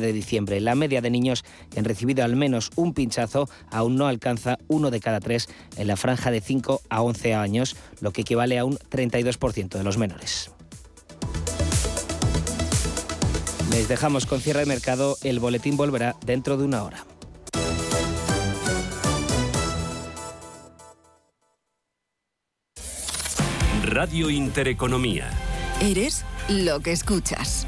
de diciembre. La media de niños que han recibido al menos un pinchazo aún no alcanza uno de cada tres en la franja de 5 a 11 años, lo que equivale a un 32% de los menores. Les dejamos con cierre de mercado. El boletín volverá dentro de una hora. Radio Intereconomía. Eres lo que escuchas.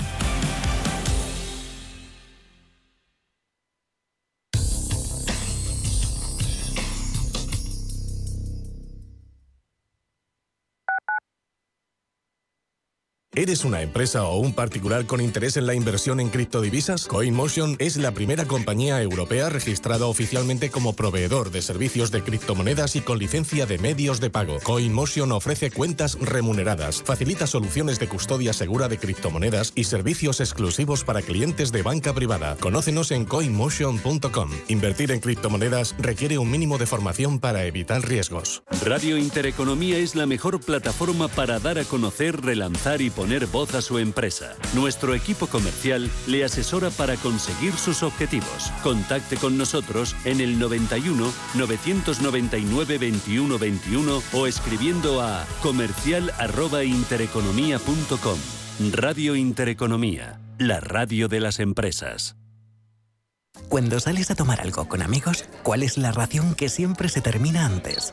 ¿Eres una empresa o un particular con interés en la inversión en criptodivisas? CoinMotion es la primera compañía europea registrada oficialmente como proveedor de servicios de criptomonedas y con licencia de medios de pago. CoinMotion ofrece cuentas remuneradas, facilita soluciones de custodia segura de criptomonedas y servicios exclusivos para clientes de banca privada. Conócenos en coinmotion.com. Invertir en criptomonedas requiere un mínimo de formación para evitar riesgos. Radio Intereconomía es la mejor plataforma para dar a conocer, relanzar y poner poner voz a su empresa. Nuestro equipo comercial le asesora para conseguir sus objetivos. Contacte con nosotros en el 91 999 21 21 o escribiendo a comercial@intereconomía.com. Radio Intereconomía, la radio de las empresas. Cuando sales a tomar algo con amigos, ¿cuál es la ración que siempre se termina antes?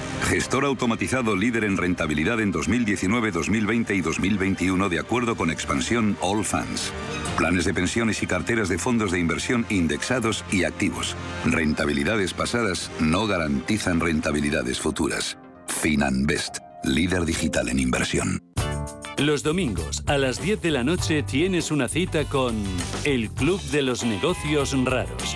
gestor automatizado líder en rentabilidad en 2019, 2020 y 2021 de acuerdo con expansión All Funds. Planes de pensiones y carteras de fondos de inversión indexados y activos. Rentabilidades pasadas no garantizan rentabilidades futuras. FinanBest, líder digital en inversión. Los domingos a las 10 de la noche tienes una cita con El Club de los Negocios Raros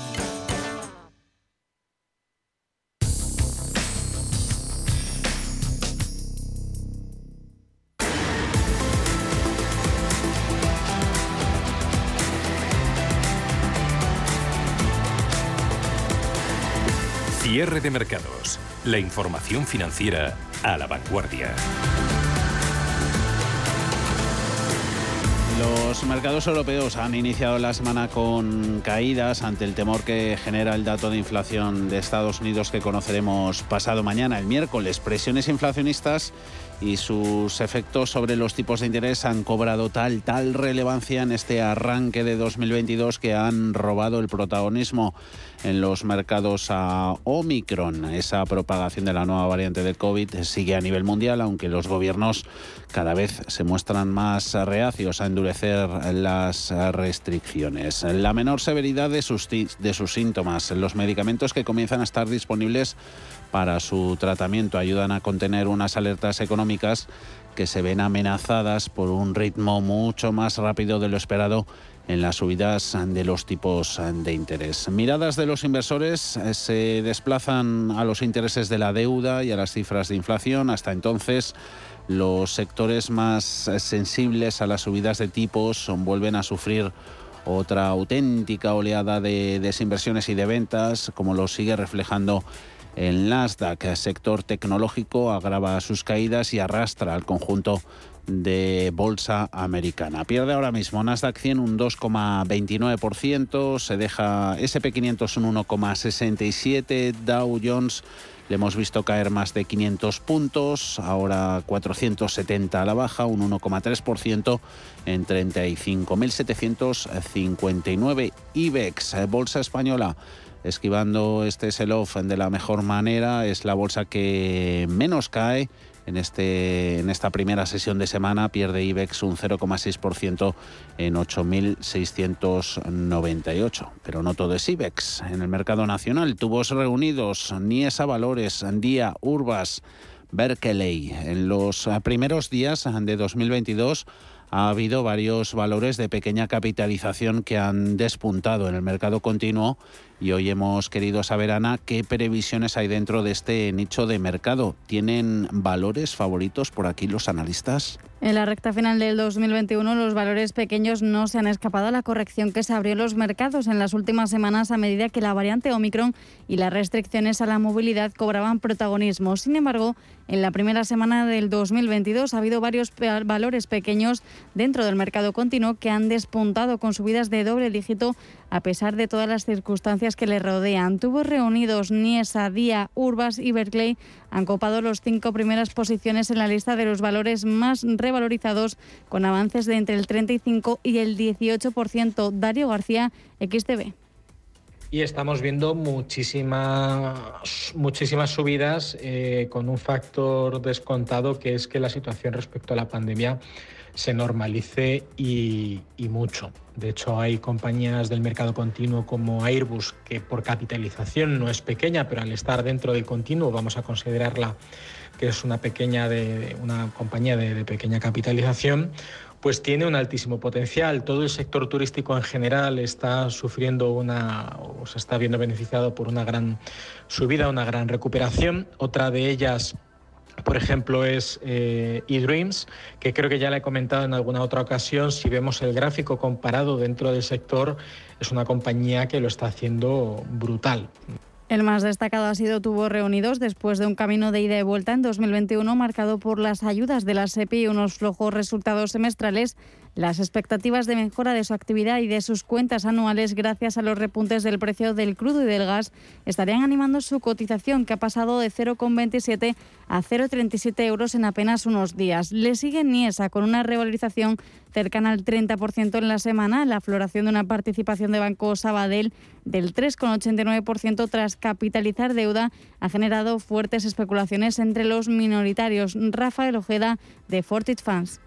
Cierre de mercados. La información financiera a la vanguardia. Los mercados europeos han iniciado la semana con caídas ante el temor que genera el dato de inflación de Estados Unidos que conoceremos pasado mañana, el miércoles. Presiones inflacionistas y sus efectos sobre los tipos de interés han cobrado tal, tal relevancia en este arranque de 2022 que han robado el protagonismo en los mercados a Omicron. Esa propagación de la nueva variante de COVID sigue a nivel mundial, aunque los gobiernos cada vez se muestran más reacios a endurecer las restricciones. La menor severidad de sus, de sus síntomas, los medicamentos que comienzan a estar disponibles para su tratamiento ayudan a contener unas alertas económicas que se ven amenazadas por un ritmo mucho más rápido de lo esperado en las subidas de los tipos de interés. Miradas de los inversores eh, se desplazan a los intereses de la deuda y a las cifras de inflación. Hasta entonces, los sectores más sensibles a las subidas de tipos vuelven a sufrir otra auténtica oleada de desinversiones y de ventas, como lo sigue reflejando el Nasdaq, sector tecnológico, agrava sus caídas y arrastra al conjunto de bolsa americana. Pierde ahora mismo Nasdaq 100 un 2,29%, se deja SP500 un 1,67%, Dow Jones le hemos visto caer más de 500 puntos, ahora 470 a la baja, un 1,3% en 35.759 IBEX. Bolsa española esquivando este sell-off de la mejor manera. Es la bolsa que menos cae en, este, en esta primera sesión de semana. Pierde IBEX un 0,6% en 8.698. Pero no todo es IBEX. En el mercado nacional, tubos reunidos, Niesa Valores, Día, Urbas, Berkeley. En los primeros días de 2022 ha habido varios valores de pequeña capitalización que han despuntado en el mercado continuo y hoy hemos querido saber, Ana, qué previsiones hay dentro de este nicho de mercado. ¿Tienen valores favoritos por aquí los analistas? En la recta final del 2021, los valores pequeños no se han escapado a la corrección que se abrió en los mercados en las últimas semanas a medida que la variante Omicron y las restricciones a la movilidad cobraban protagonismo. Sin embargo, en la primera semana del 2022 ha habido varios valores pequeños dentro del mercado continuo que han despuntado con subidas de doble dígito a pesar de todas las circunstancias que le rodean. Tubos reunidos Niesa, Día, Urbas y Berkeley han copado los cinco primeras posiciones en la lista de los valores más revalorizados, con avances de entre el 35 y el 18%. Dario García, XTV y estamos viendo muchísimas, muchísimas subidas eh, con un factor descontado que es que la situación respecto a la pandemia se normalice y, mucho. De hecho, hay compañías del mercado continuo como Airbus que por capitalización no es pequeña, pero al estar dentro del continuo vamos a considerarla que es una pequeña de una compañía de, pequeña capitalización, pues tiene un altísimo potencial. Todo el sector turístico en general está sufriendo una, o se está viendo beneficiado por una gran subida, una gran recuperación. Otra de ellas por ejemplo, es eh, eDreams, que creo que ya le he comentado en alguna otra ocasión. Si vemos el gráfico comparado dentro del sector, es una compañía que lo está haciendo brutal. El más destacado ha sido Tubo Reunidos después de un camino de ida y vuelta en 2021 marcado por las ayudas de la SEPI y unos flojos resultados semestrales las expectativas de mejora de su actividad y de sus cuentas anuales gracias a los repuntes del precio del crudo y del gas estarían animando su cotización que ha pasado de 0,27 a 0,37 euros en apenas unos días. Le sigue Niesa con una revalorización cercana al 30% en la semana, la floración de una participación de Banco Sabadell del 3,89% tras capitalizar deuda ha generado fuertes especulaciones entre los minoritarios. Rafael Ojeda de Fortit Funds.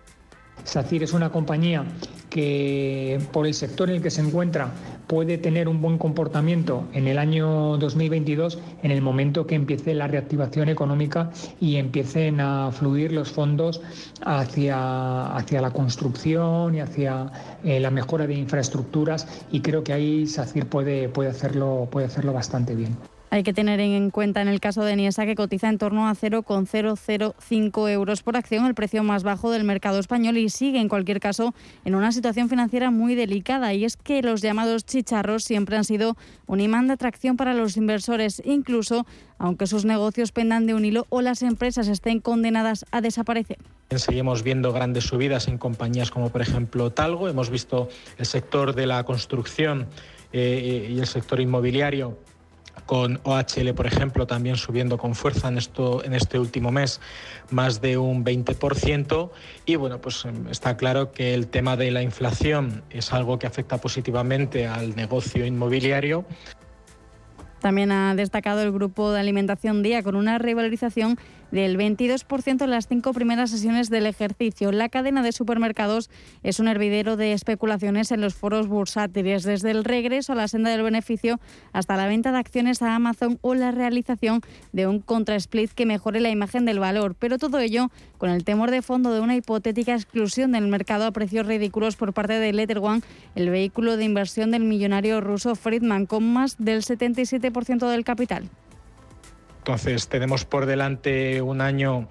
SACIR es una compañía que por el sector en el que se encuentra puede tener un buen comportamiento en el año 2022 en el momento que empiece la reactivación económica y empiecen a fluir los fondos hacia, hacia la construcción y hacia eh, la mejora de infraestructuras y creo que ahí SACIR puede, puede, hacerlo, puede hacerlo bastante bien. Hay que tener en cuenta en el caso de Niesa que cotiza en torno a 0,005 euros por acción, el precio más bajo del mercado español y sigue en cualquier caso en una situación financiera muy delicada. Y es que los llamados chicharros siempre han sido un imán de atracción para los inversores, incluso aunque sus negocios pendan de un hilo o las empresas estén condenadas a desaparecer. Seguimos viendo grandes subidas en compañías como por ejemplo Talgo, hemos visto el sector de la construcción eh, y el sector inmobiliario con OHL, por ejemplo, también subiendo con fuerza en, esto, en este último mes más de un 20%. Y bueno, pues em, está claro que el tema de la inflación es algo que afecta positivamente al negocio inmobiliario. También ha destacado el grupo de alimentación Día con una revalorización del 22% en las cinco primeras sesiones del ejercicio. La cadena de supermercados es un hervidero de especulaciones en los foros bursátiles, desde el regreso a la senda del beneficio hasta la venta de acciones a Amazon o la realización de un contra-split que mejore la imagen del valor. Pero todo ello con el temor de fondo de una hipotética exclusión del mercado a precios ridículos por parte de Letter One, el vehículo de inversión del millonario ruso Friedman, con más del 77% del capital. Entonces tenemos por delante un año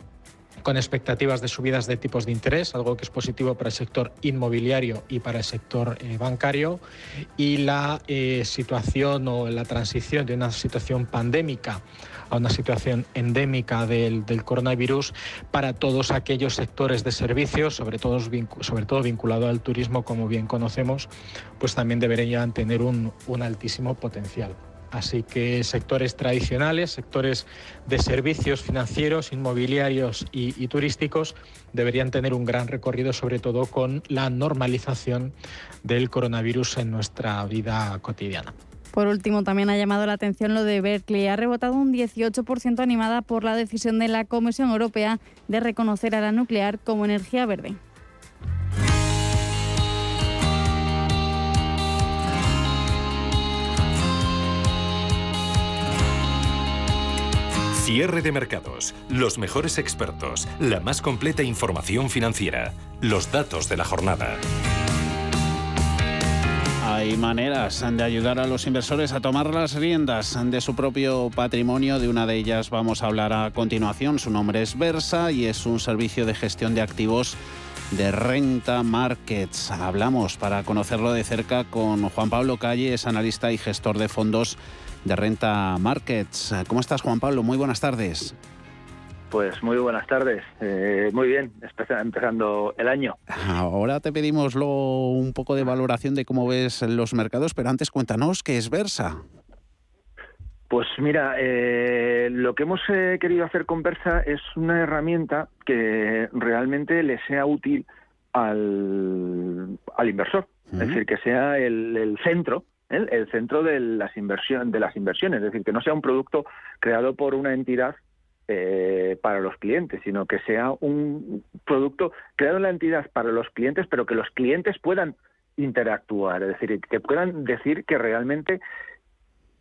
con expectativas de subidas de tipos de interés, algo que es positivo para el sector inmobiliario y para el sector eh, bancario, y la eh, situación o la transición de una situación pandémica a una situación endémica del, coronavirus para todos aquellos sectores de servicios, sobre todo, sobre todo vinculado al turismo, como bien conocemos, pues también deberían tener un altísimo potencial. Así que sectores tradicionales, sectores de servicios financieros, inmobiliarios y, turísticos deberían tener un gran recorrido, sobre todo con la normalización del coronavirus en nuestra vida cotidiana. Por último, también ha llamado la atención lo de Berkeley. Ha rebotado un 18% animada por la decisión de la Comisión Europea de reconocer a la nuclear como energía verde. Cierre de mercados, los mejores expertos, la más completa información financiera, los datos de la jornada. Hay maneras de ayudar a los inversores a tomar las riendas de su propio patrimonio. De una de ellas vamos a hablar a continuación. Su nombre es Versa y es un servicio de gestión de activos de Renta Markets. Hablamos para conocerlo de cerca con Juan Pablo Calle, es analista y gestor de fondos de Renta Markets. ¿Cómo estás, Juan Pablo? Muy buenas tardes. Pues muy buenas tardes. Eh, muy bien, empezando el año. Ahora te pedimos un poco de valoración de cómo ves los mercados, pero antes cuéntanos qué es Versa. Pues mira, eh, lo que hemos eh, querido hacer con Versa es una herramienta que realmente le sea útil al, inversor, es decir, que sea el centro el centro de las, de las inversiones, es decir, que no sea un producto creado por una entidad eh, para los clientes, sino que sea un producto creado en la entidad para los clientes, pero que los clientes puedan interactuar, es decir, que puedan decir que realmente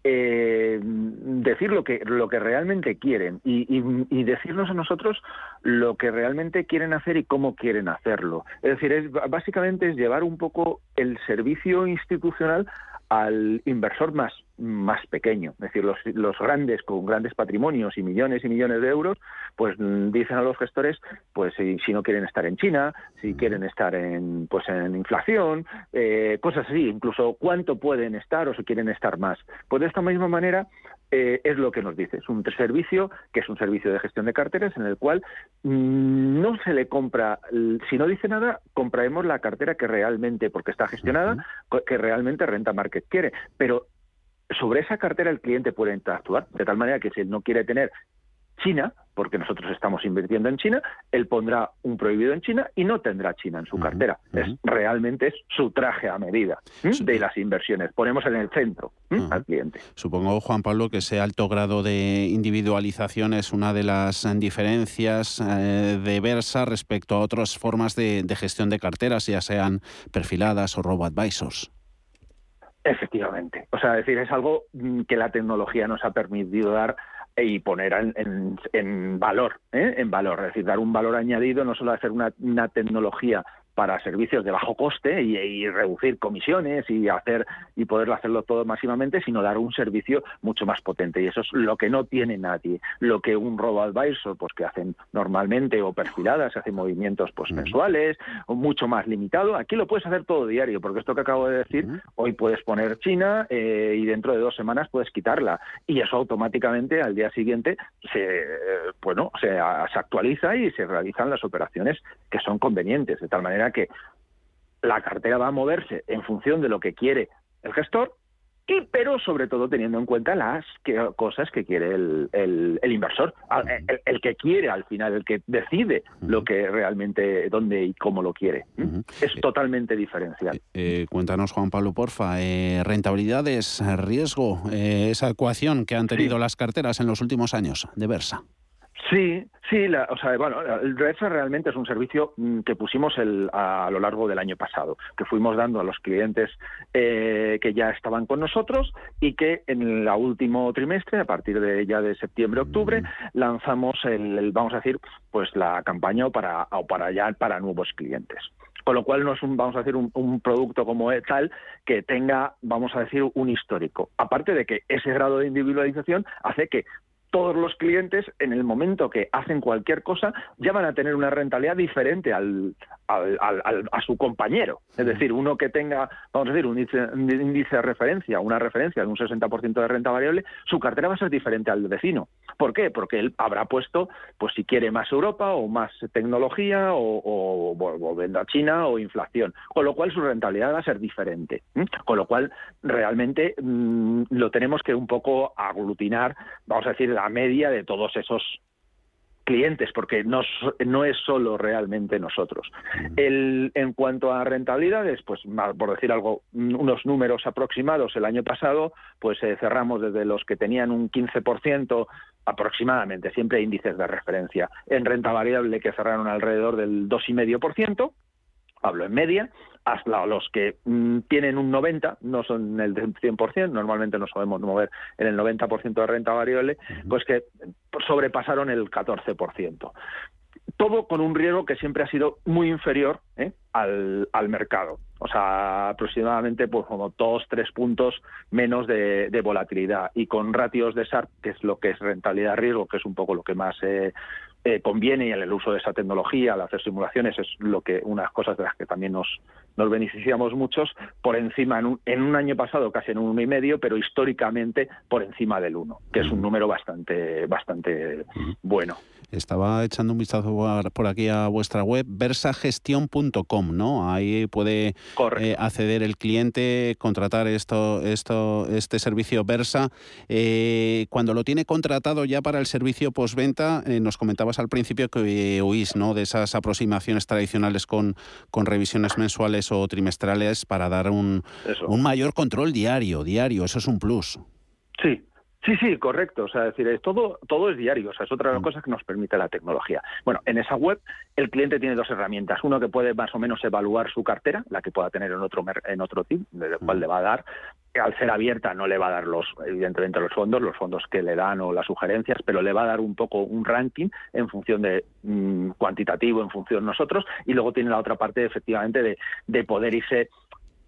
eh, decir lo que lo que realmente quieren y, y, decirnos a nosotros lo que realmente quieren hacer y cómo quieren hacerlo. Es decir, es, básicamente es llevar un poco el servicio institucional al inversor más, más pequeño. Es decir, los, los, grandes con grandes patrimonios y millones y millones de euros, pues mm, dicen a los gestores, pues si, si no quieren estar en China, si quieren estar en, pues en inflación, eh, cosas así, incluso cuánto pueden estar o si quieren estar más. Pues de esta misma manera eh, es lo que nos dice. Es un servicio que es un servicio de gestión de carteras en el cual mm, no se le compra, si no dice nada, compraremos la cartera que realmente, porque está gestionada, que realmente Renta Market quiere. Pero sobre esa cartera el cliente puede interactuar, de tal manera que si él no quiere tener China, porque nosotros estamos invirtiendo en China, él pondrá un prohibido en China y no tendrá China en su cartera. Es realmente es su traje a medida de las inversiones. Ponemos en el centro al cliente. Supongo, Juan Pablo, que ese alto grado de individualización es una de las diferencias eh, de Versa respecto a otras formas de, de gestión de carteras, ya sean perfiladas o robo-advisors. Efectivamente. O sea, decir, es algo mm, que la tecnología nos ha permitido dar y poner en, en, valor, ¿eh? en valor, es decir, dar un valor añadido, no solo hacer una, una tecnología para servicios de bajo coste y, reducir comisiones y hacer y poder hacerlo todo máximamente, sino dar un servicio mucho más potente y eso es lo que no tiene nadie. Lo que un robo advisor, pues que hacen normalmente o perfiladas, hacen movimientos pues mensuales o mucho más limitado. Aquí lo puedes hacer todo diario, porque esto que acabo de decir, hoy puedes poner China eh, y dentro de dos semanas puedes quitarla y eso automáticamente al día siguiente se bueno se, se actualiza y se realizan las operaciones que son convenientes de tal manera que la cartera va a moverse en función de lo que quiere el gestor, y pero sobre todo teniendo en cuenta las cosas que quiere el, el, inversor, el, que quiere al final, el que decide lo que realmente, dónde y cómo lo quiere. Es totalmente diferencial. Eh, cuéntanos, Juan Pablo, porfa, eh, rentabilidades, riesgo, eh, esa ecuación que han tenido las carteras en los últimos años de Versa. Sí, sí, o sea, bueno, el Redsa realmente es un servicio mm, que pusimos el, a, lo largo del año pasado, que fuimos dando a los clientes eh, que ya estaban con nosotros y que en el último trimestre, a partir de ya de septiembre-octubre, lanzamos el, vamos a decir, pues la campaña para, o para ya para nuevos clientes con lo cual no es un, vamos a decir, un, un, producto como tal que tenga, vamos a decir, un histórico. Aparte de que ese grado de individualización hace que todos los clientes, en el momento que hacen cualquier cosa, ya van a tener una rentabilidad diferente al, a su compañero. Es decir, uno que tenga, vamos a decir, un índice, de referencia, una referencia de un 60% de renta variable, su cartera va a ser diferente al vecino. ¿Por qué? Porque él habrá puesto, pues si quiere más Europa o más tecnología o, o, venda China o inflación. Con lo cual su rentabilidad va a ser diferente. Con lo cual realmente mm, lo tenemos que un poco aglutinar, vamos a decir, la media de todos esos clientes, porque no, no es solo realmente nosotros. El, en cuanto a rentabilidades, pues por decir algo, unos números aproximados, el año pasado, pues eh, cerramos desde los que tenían un 15% aproximadamente, siempre índices de referencia, en renta variable que cerraron alrededor del 2,5%, hablo en media, hasta los que mm, tienen un 90, no son el 100%, normalmente nos podemos mover en el 90% de renta variable, pues que sobrepasaron el 14% todo con un riesgo que siempre ha sido muy inferior ¿eh? al, al, mercado. O sea, aproximadamente pues, como dos, tres puntos menos de, volatilidad. Y con ratios de SARP, que es lo que es rentabilidad-riesgo, que es un poco lo que más eh, eh, conviene y en el uso de esa tecnología, al hacer simulaciones, es lo que unas cosas de las que también nos, nos beneficiamos muchos, por encima en un, en un año pasado casi en un uno y medio, pero históricamente por encima del uno, que es un número bastante, bastante bueno. Estaba echando un vistazo por aquí a vuestra web, versagestión.com, ¿no? Ahí puede eh, acceder el cliente, contratar esto, esto, este servicio Versa. Eh, cuando lo tiene contratado ya para el servicio postventa, eh, nos comentabas al principio que huís, ¿no? De esas aproximaciones tradicionales con, con revisiones mensuales o trimestrales para dar un, un mayor control diario, diario. Eso es un plus. Sí, Sí, sí, correcto. O sea, decir, es todo, todo es diario. O sea, es otra de las mm. cosas que nos permite la tecnología. Bueno, en esa web el cliente tiene dos herramientas. Uno que puede más o menos evaluar su cartera, la que pueda tener en otro en otro team, del cual mm. le va a dar. Al ser abierta no le va a dar los, evidentemente, los fondos, los fondos que le dan o las sugerencias, pero le va a dar un poco un ranking en función de mm, cuantitativo, en función de nosotros. Y luego tiene la otra parte, efectivamente, de, de poder irse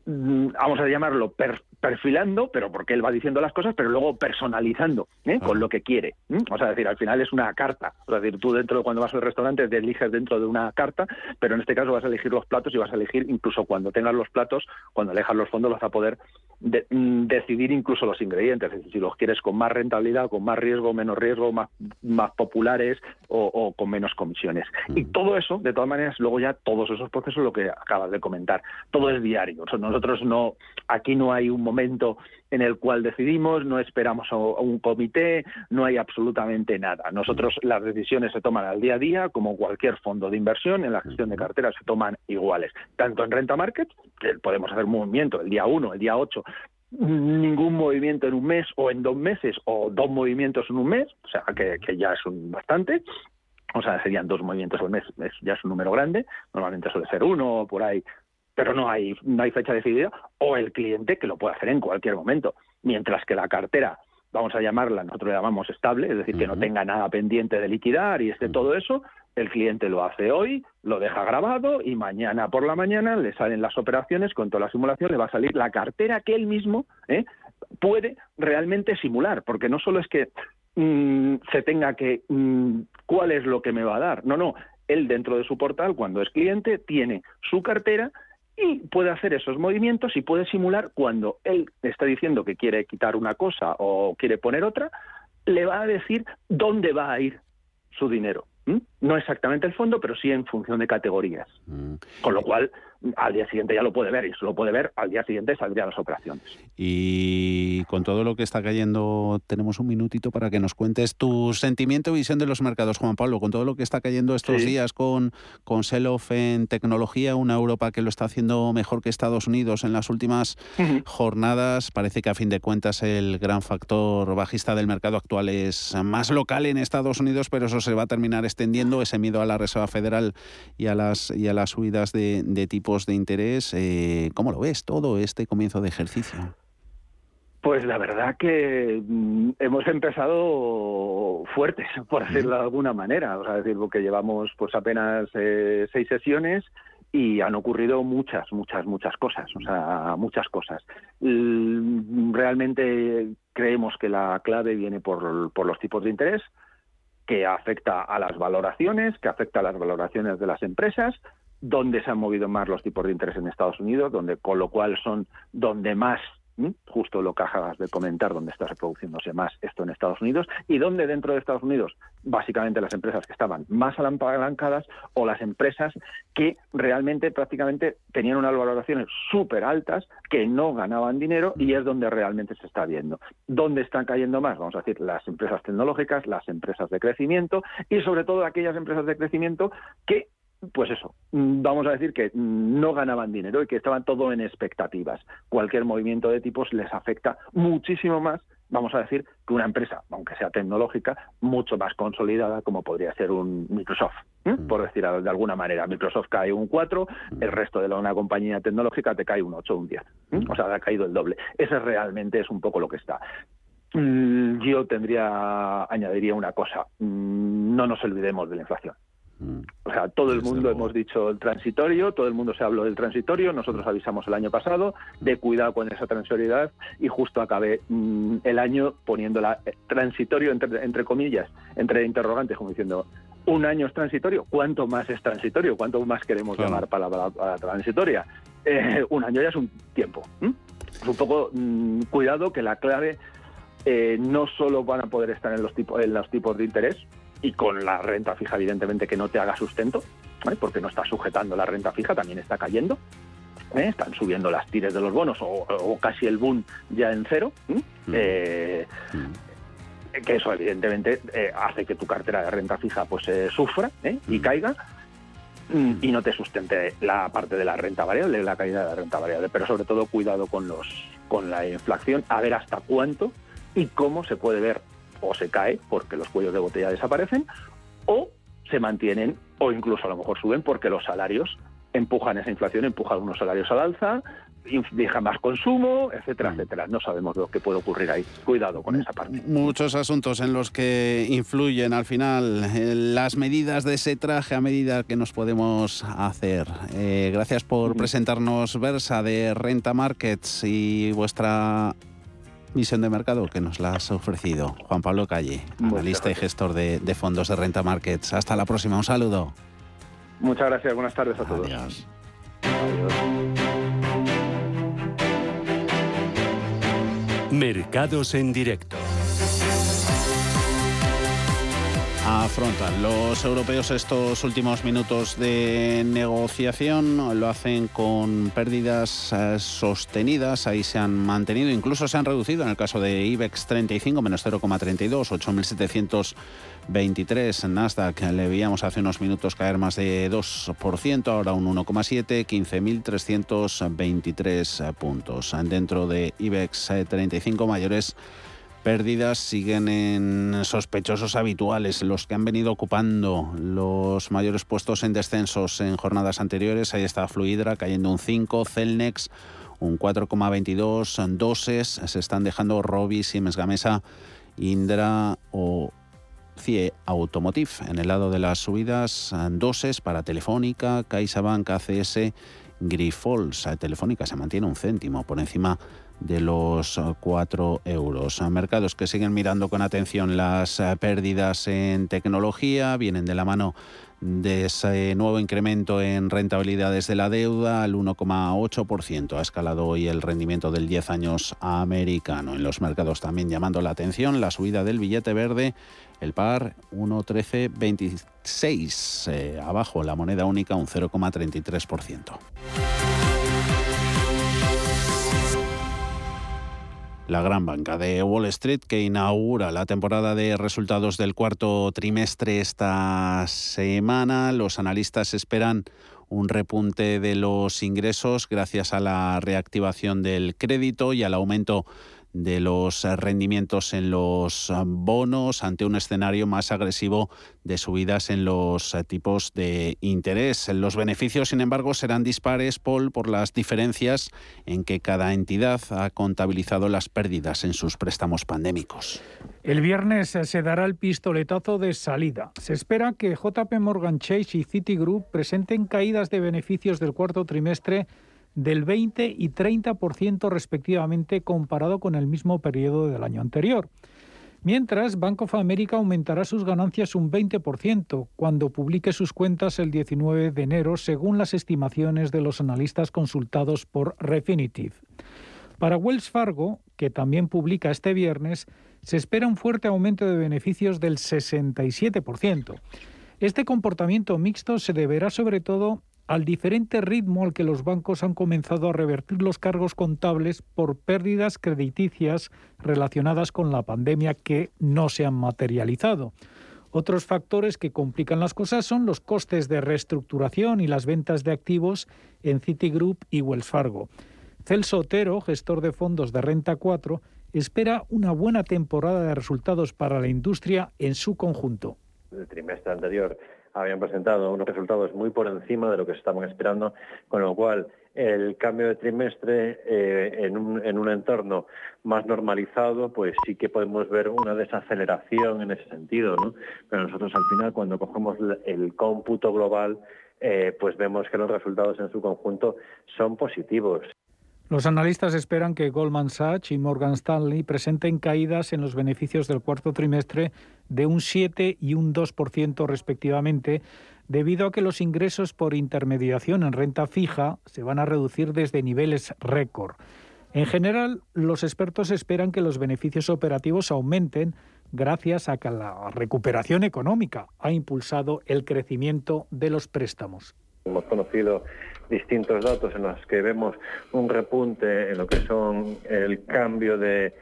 vamos a llamarlo perfilando, pero porque él va diciendo las cosas, pero luego personalizando ¿eh? con lo que quiere. O sea, decir, al final es una carta. O decir, tú dentro de cuando vas al restaurante te eliges dentro de una carta, pero en este caso vas a elegir los platos y vas a elegir incluso cuando tengas los platos, cuando elijas los fondos vas a poder mm, decidir incluso los ingredientes, es decir, si los quieres con más rentabilidad, con más riesgo, menos riesgo, más, más populares o, con menos comisiones. Y todo eso, de todas maneras, luego ya todos esos procesos, lo que acabas de comentar, todo es diario. Nosotros no, aquí no hay un momento en el cual decidimos, no esperamos a un comité, no hay absolutamente nada. Nosotros las decisiones se toman al día a día, como cualquier fondo de inversión, en la gestión de carteras se toman iguales. Tanto en renta market, que podemos hacer movimiento el día 1, el día 8, ningún movimiento en un mes o en dos meses o dos movimientos en un mes, o sea que, ya es un bastante, o sea, serían dos movimientos al mes, ya es un número grande, normalmente suele ser uno por ahí pero no hay, no hay fecha decidida, o el cliente que lo puede hacer en cualquier momento. Mientras que la cartera, vamos a llamarla, nosotros la llamamos estable, es decir, que no tenga nada pendiente de liquidar y esté todo eso, el cliente lo hace hoy, lo deja grabado y mañana por la mañana le salen las operaciones, con toda la simulación le va a salir la cartera que él mismo ¿eh? puede realmente simular, porque no solo es que mm, se tenga que mm, cuál es lo que me va a dar, no, no, él dentro de su portal, cuando es cliente, tiene su cartera y puede hacer esos movimientos y puede simular cuando él está diciendo que quiere quitar una cosa o quiere poner otra, le va a decir dónde va a ir su dinero. No exactamente el fondo, pero sí en función de categorías. Mm. Con lo cual, al día siguiente ya lo puede ver y se lo puede ver, al día siguiente saldrían las operaciones. Y con todo lo que está cayendo, tenemos un minutito para que nos cuentes tu sentimiento y visión de los mercados, Juan Pablo, con todo lo que está cayendo estos días con, con sell-off en tecnología, una Europa que lo está haciendo mejor que Estados Unidos en las últimas jornadas, parece que a fin de cuentas el gran factor bajista del mercado actual es más local en Estados Unidos, pero eso se va a terminar extendiendo, ese miedo a la Reserva Federal y a las, y a las subidas de, de de interés. Eh, ¿Cómo lo ves todo este comienzo de ejercicio? Pues la verdad que mm, hemos empezado fuertes, por decirlo de alguna manera. O sea, decir, porque llevamos pues apenas eh, seis sesiones y han ocurrido muchas, muchas, muchas cosas. O sea, muchas cosas. Realmente creemos que la clave viene por, por los tipos de interés que afecta a las valoraciones, que afecta a las valoraciones de las empresas, donde se han movido más los tipos de interés en Estados Unidos, donde con lo cual son donde más justo lo que acabas de comentar, donde está reproduciéndose más esto en Estados Unidos, y donde dentro de Estados Unidos, básicamente las empresas que estaban más apalancadas o las empresas que realmente prácticamente tenían unas valoraciones súper altas, que no ganaban dinero, y es donde realmente se está viendo. ¿Dónde están cayendo más? Vamos a decir, las empresas tecnológicas, las empresas de crecimiento, y sobre todo aquellas empresas de crecimiento que pues eso, mm, vamos a decir que no ganaban dinero y que estaban todo en expectativas. Cualquier movimiento de tipos les afecta muchísimo más vamos a decir, que una empresa, aunque sea tecnológica, mucho más consolidada como podría ser un Microsoft, mm. por decir de alguna manera. Microsoft cae un 4, el resto de una compañía tecnológica te cae un 8 o un 10. O sea, ha caído el doble. Ese realmente es un poco lo que está. Mm, yo tendría, añadiría una cosa, mm, no nos olvidemos de la inflación. Mm. O sea, todo el mundo hemos dicho el transitorio, todo el mundo se habló del transitorio, nosotros avisamos el año pasado de cuidado con esa transitoriedad y justo acabé el año poniéndola eh, transitorio entre, comillas, entre interrogantes, como diciendo, un año es transitorio, ¿cuánto más es transitorio? ¿Cuánto más queremos llamar para la, transitoria? Eh, un año ya es un tiempo. Es un poco cuidado que la clave eh, no solo van a poder estar en los, tipos, en los tipos de interés y con la renta fija, evidentemente, que no te haga sustento, porque no está sujetando la renta fija, también está cayendo. ¿eh? Están subiendo las tires de los bonos o, casi el boom ya en cero. Mm. Eh, que eso, evidentemente, hace que tu cartera de renta fija pues sufra y caiga mm, y no te sustente la parte de la renta variable, la caída de la renta variable. Pero sobre todo, cuidado con, los, con la inflación, a ver hasta cuánto y cómo se puede ver o se cae porque los cuellos de botella desaparecen o se mantienen o incluso a lo mejor suben porque los salarios empujan esa inflación, empujan unos salarios al alza, deja más consumo, etcétera, mm. etcétera. No sabemos lo que puede ocurrir ahí. Cuidado con esa parte. Muchos asuntos en los que influyen al final eh, las medidas de ese traje a medida que nos podemos hacer. Eh, gracias por presentarnos Versa de Renta Markets y vuestra Misión de mercado que nos la has ofrecido. Juan Pablo Calle, analista y gestor de, fondos de renta markets. Hasta la próxima, un saludo. Muchas gracias, buenas tardes a todos. Adiós. Mercados en directo. Afrontan los europeos estos últimos minutos de negociación, lo hacen con pérdidas eh, sostenidas, ahí se han mantenido, incluso se han reducido en el caso de IBEX 35, menos 0,32, 8.723, Nasdaq le veíamos hace unos minutos caer más de 2%, ahora un 1,7, 15.323 puntos. Dentro de IBEX 35 mayores pérdidas siguen en sospechosos habituales, los que han venido ocupando los mayores puestos en descensos en jornadas anteriores. Ahí está Fluidra cayendo un 5, Celnex un 4,22, Doses se están dejando Robi, Siemens Gamesa, Indra o CIE Automotive. En el lado de las subidas, Doses para Telefónica, CaixaBank, ACS, Grifols. Telefónica se mantiene un céntimo por encima de los 4 euros. Mercados que siguen mirando con atención las eh, pérdidas en tecnología, vienen de la mano de ese nuevo incremento en rentabilidades de la deuda al 1,8%. Ha escalado hoy el rendimiento del 10 años americano. En los mercados también llamando la atención la subida del billete verde, el par 1,1326. Eh, abajo la moneda única un 0,33%. La gran banca de Wall Street que inaugura la temporada de resultados del cuarto trimestre esta semana. Los analistas esperan un repunte de los ingresos gracias a la reactivación del crédito y al aumento de los eh, rendimientos en los eh, bonos ante un escenario más agresivo de subidas en los eh, tipos de interés. Los beneficios, sin embargo, serán dispares, Paul, por las diferencias en que cada entidad ha contabilizado las pérdidas en sus préstamos pandémicos. El viernes se dará el pistoletazo de salida. Se espera que JP Morgan Chase y Citigroup presenten caídas de beneficios del cuarto trimestre del 20 y 30% respectivamente comparado con el mismo periodo del año anterior. Mientras, Bank of America aumentará sus ganancias un 20% cuando publique sus cuentas el 19 de enero, según las estimaciones de los analistas consultados por Refinitiv. Para Wells Fargo, que también publica este viernes, se espera un fuerte aumento de beneficios del 67%. Este comportamiento mixto se deberá sobre todo al diferente ritmo al que los bancos han comenzado a revertir los cargos contables por pérdidas crediticias relacionadas con la pandemia que no se han materializado. Otros factores que complican las cosas son los costes de reestructuración y las ventas de activos en Citigroup y Wells Fargo. Celso Otero, gestor de fondos de Renta 4, espera una buena temporada de resultados para la industria en su conjunto. El trimestre anterior habían presentado unos resultados muy por encima de lo que se estaban esperando, con lo cual el cambio de trimestre eh, en, un, en, un, entorno más normalizado, pues sí que podemos ver una desaceleración en ese sentido. Pero nosotros al final, cuando cogemos el cómputo global, eh, pues vemos que los resultados en su conjunto son positivos. Los analistas esperan que Goldman Sachs y Morgan Stanley presenten caídas en los beneficios del cuarto trimestre de un 7 y un 2% respectivamente, debido a que los ingresos por intermediación en renta fija se van a reducir desde niveles récord. En general, los expertos esperan que los beneficios operativos aumenten gracias a que la recuperación económica ha impulsado el crecimiento de los préstamos. Hemos conocido distintos datos en los que vemos un repunte en lo que son el cambio de,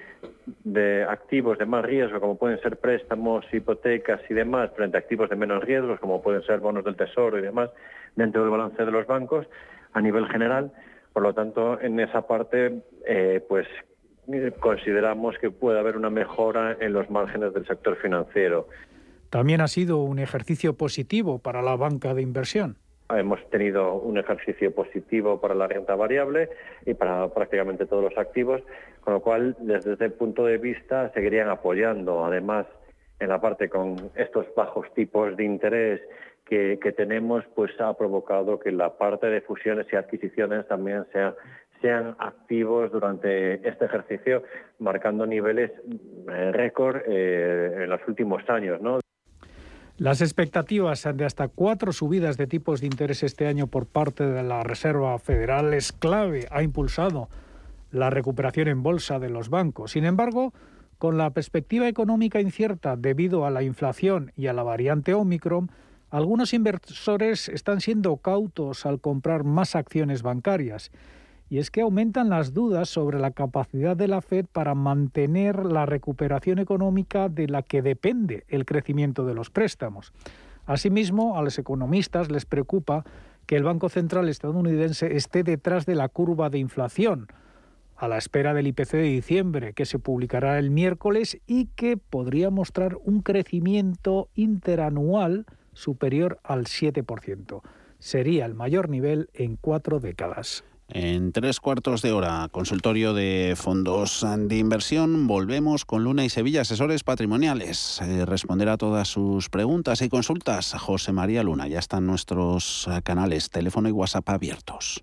activos de más riesgo, como pueden ser préstamos, hipotecas y demás, frente a activos de menos riesgos, como pueden ser bonos del tesoro y demás, dentro del balance de los bancos a nivel general. Por lo tanto, en esa parte, eh, pues consideramos que puede haber una mejora en los márgenes del sector financiero. También ha sido un ejercicio positivo para la banca de inversión. Hemos tenido un ejercicio positivo para la renta variable y para prácticamente todos los activos, con lo cual, desde ese punto de vista, seguirían apoyando. Además, en la parte con estos bajos tipos de interés que, tenemos, pues ha provocado que la parte de fusiones y adquisiciones también sea sean activos durante este ejercicio, marcando niveles eh, récord eh, en los últimos años. ¿no? Las expectativas de hasta cuatro subidas de tipos de interés este año por parte de la Reserva Federal es clave, ha impulsado la recuperación en bolsa de los bancos. Sin embargo, con la perspectiva económica incierta debido a la inflación y a la variante Omicron, algunos inversores están siendo cautos al comprar más acciones bancarias y es que aumentan las dudas sobre la capacidad de la Fed para mantener la recuperación económica de la que depende el crecimiento de los préstamos. Asimismo, a los economistas les preocupa que el Banco Central estadounidense esté detrás de la curva de inflación, a la espera del IPC de diciembre, que se publicará el miércoles y que podría mostrar un crecimiento interanual superior al 7%. Sería el mayor nivel en cuatro décadas. En tres cuartos de hora, consultorio de fondos de inversión, volvemos con Luna y Sevilla, asesores patrimoniales. Eh, responder a todas sus preguntas y consultas. José María Luna, ya están nuestros canales, teléfono y WhatsApp abiertos.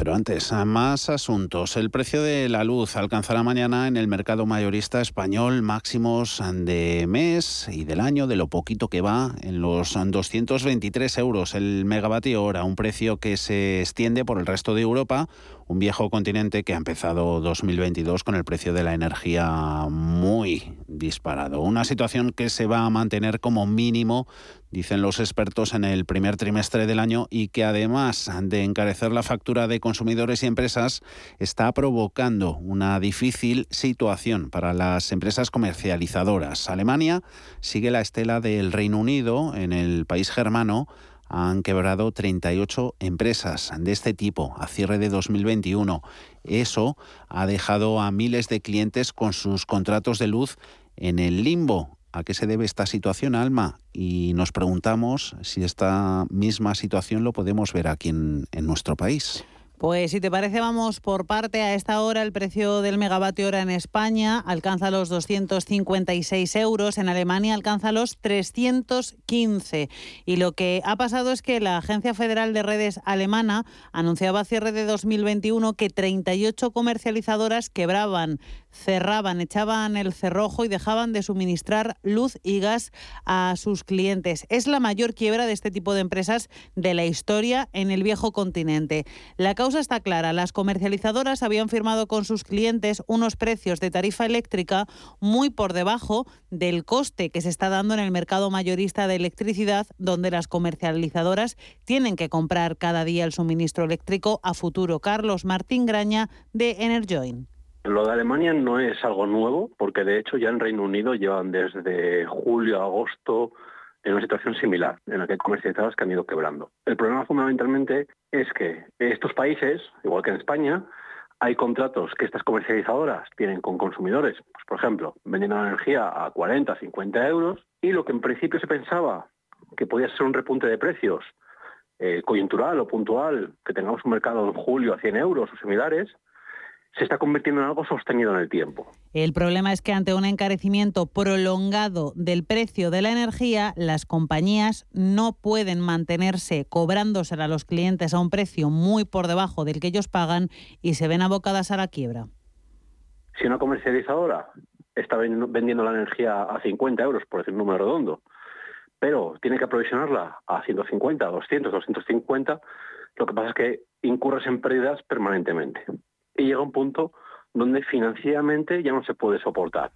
Pero antes, más asuntos. El precio de la luz alcanzará mañana en el mercado mayorista español máximos de mes y del año, de lo poquito que va, en los 223 euros el megavatio hora, un precio que se extiende por el resto de Europa, un viejo continente que ha empezado 2022 con el precio de la energía muy disparado. Una situación que se va a mantener como mínimo, dicen los expertos, en el primer trimestre del año y que además de encarecer la factura de consumidores y empresas, está provocando una difícil situación para las empresas comercializadoras. Alemania sigue la estela del Reino Unido en el país germano han quebrado 38 empresas de este tipo a cierre de 2021. Eso ha dejado a miles de clientes con sus contratos de luz en el limbo. ¿A qué se debe esta situación, Alma? Y nos preguntamos si esta misma situación lo podemos ver aquí en, en nuestro país. Pues si te parece, vamos por parte. A esta hora el precio del megavatio hora en España alcanza los 256 euros, en Alemania alcanza los 315. Y lo que ha pasado es que la Agencia Federal de Redes alemana anunciaba a cierre de 2021 que 38 comercializadoras quebraban cerraban, echaban el cerrojo y dejaban de suministrar luz y gas a sus clientes. Es la mayor quiebra de este tipo de empresas de la historia en el viejo continente. La causa está clara. Las comercializadoras habían firmado con sus clientes unos precios de tarifa eléctrica muy por debajo del coste que se está dando en el mercado mayorista de electricidad, donde las comercializadoras tienen que comprar cada día el suministro eléctrico a futuro. Carlos Martín Graña de Enerjoin. Lo de Alemania no es algo nuevo, porque de hecho ya en Reino Unido llevan desde julio a agosto en una situación similar, en la que hay comercializadoras que han ido quebrando. El problema fundamentalmente es que estos países, igual que en España, hay contratos que estas comercializadoras tienen con consumidores, pues, por ejemplo, vendiendo la energía a 40, 50 euros, y lo que en principio se pensaba que podía ser un repunte de precios eh, coyuntural o puntual, que tengamos un mercado en julio a 100 euros o similares, se está convirtiendo en algo sostenido en el tiempo. El problema es que ante un encarecimiento prolongado del precio de la energía, las compañías no pueden mantenerse cobrándosela a los clientes a un precio muy por debajo del que ellos pagan y se ven abocadas a la quiebra. Si una comercializadora está vendiendo la energía a 50 euros, por decir un número redondo, pero tiene que aprovisionarla a 150, 200, 250, lo que pasa es que incurres en pérdidas permanentemente y llega un punto donde financieramente ya no se puede soportar.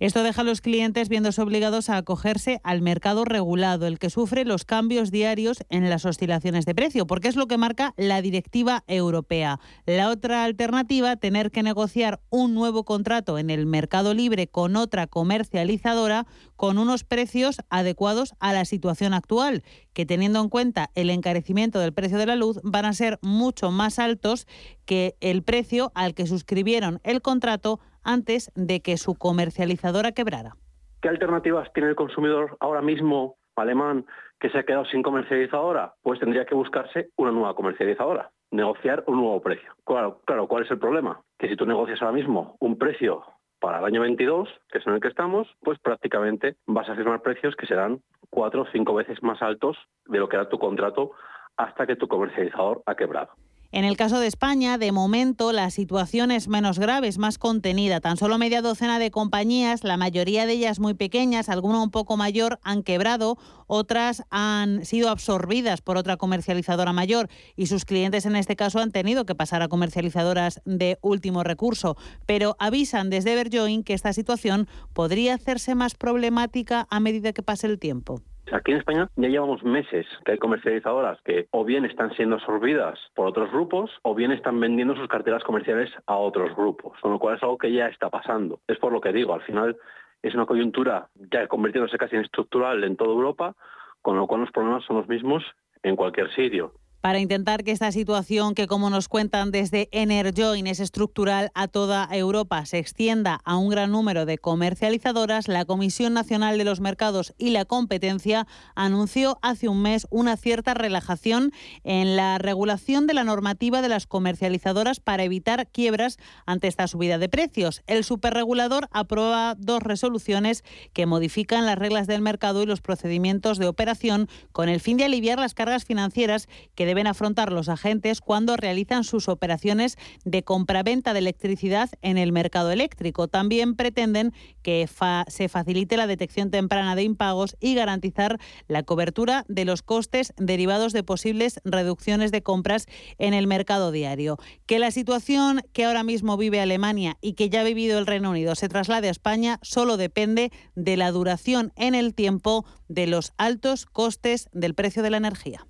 Esto deja a los clientes viéndose obligados a acogerse al mercado regulado, el que sufre los cambios diarios en las oscilaciones de precio, porque es lo que marca la directiva europea. La otra alternativa, tener que negociar un nuevo contrato en el mercado libre con otra comercializadora con unos precios adecuados a la situación actual, que teniendo en cuenta el encarecimiento del precio de la luz van a ser mucho más altos que el precio al que suscribieron el contrato antes de que su comercializadora quebrara. ¿Qué alternativas tiene el consumidor ahora mismo alemán que se ha quedado sin comercializadora? Pues tendría que buscarse una nueva comercializadora, negociar un nuevo precio. Claro, claro, ¿cuál es el problema? Que si tú negocias ahora mismo un precio para el año 22, que es en el que estamos, pues prácticamente vas a firmar precios que serán cuatro o cinco veces más altos de lo que era tu contrato hasta que tu comercializador ha quebrado. En el caso de España, de momento, la situación es menos grave, más contenida. Tan solo media docena de compañías, la mayoría de ellas muy pequeñas, alguna un poco mayor, han quebrado, otras han sido absorbidas por otra comercializadora mayor y sus clientes en este caso han tenido que pasar a comercializadoras de último recurso. Pero avisan desde Everjoin que esta situación podría hacerse más problemática a medida que pase el tiempo. Aquí en España ya llevamos meses que hay comercializadoras que o bien están siendo absorbidas por otros grupos o bien están vendiendo sus carteras comerciales a otros grupos, con lo cual es algo que ya está pasando. Es por lo que digo, al final es una coyuntura ya convirtiéndose casi en estructural en toda Europa, con lo cual los problemas son los mismos en cualquier sitio para intentar que esta situación, que como nos cuentan desde Enerjoin es estructural a toda Europa, se extienda a un gran número de comercializadoras, la Comisión Nacional de los Mercados y la Competencia anunció hace un mes una cierta relajación en la regulación de la normativa de las comercializadoras para evitar quiebras ante esta subida de precios. El superregulador aprueba dos resoluciones que modifican las reglas del mercado y los procedimientos de operación con el fin de aliviar las cargas financieras que deben afrontar los agentes cuando realizan sus operaciones de compraventa de electricidad en el mercado eléctrico. También pretenden que se facilite la detección temprana de impagos y garantizar la cobertura de los costes derivados de posibles reducciones de compras en el mercado diario. Que la situación que ahora mismo vive Alemania y que ya ha vivido el Reino Unido se traslade a España solo depende de la duración en el tiempo de los altos costes del precio de la energía.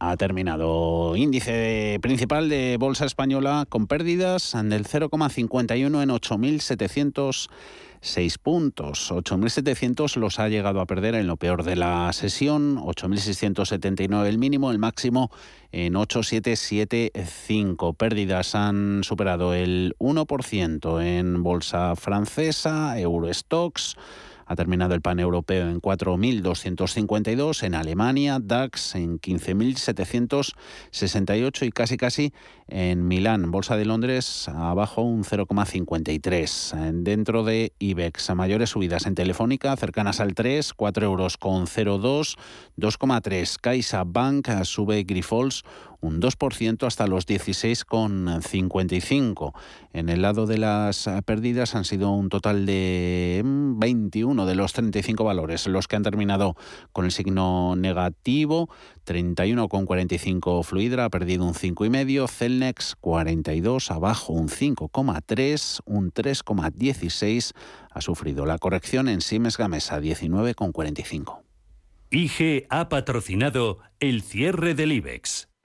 Ha terminado índice principal de Bolsa Española con pérdidas del 0,51 en 8.706 puntos. 8.700 los ha llegado a perder en lo peor de la sesión, 8.679 el mínimo, el máximo en 8.775. Pérdidas han superado el 1% en Bolsa Francesa, Eurostox ha terminado el pan europeo en 4.252, en Alemania, DAX en 15.768 y casi casi en Milán, Bolsa de Londres, abajo un 0,53. Dentro de IBEX, mayores subidas en Telefónica, cercanas al 3, 4 euros con 02, 2,3. Caixa Bank sube Grifols un 2% hasta los 16,55. En el lado de las pérdidas han sido un total de 21 mm, de los 35 valores los que han terminado con el signo negativo. 31,45 Fluidra ha perdido un 5,5, Celnex 42 abajo un 5,3, un 3,16 ha sufrido la corrección en Siemens Gamesa 19,45. IG ha patrocinado el cierre del IBEX.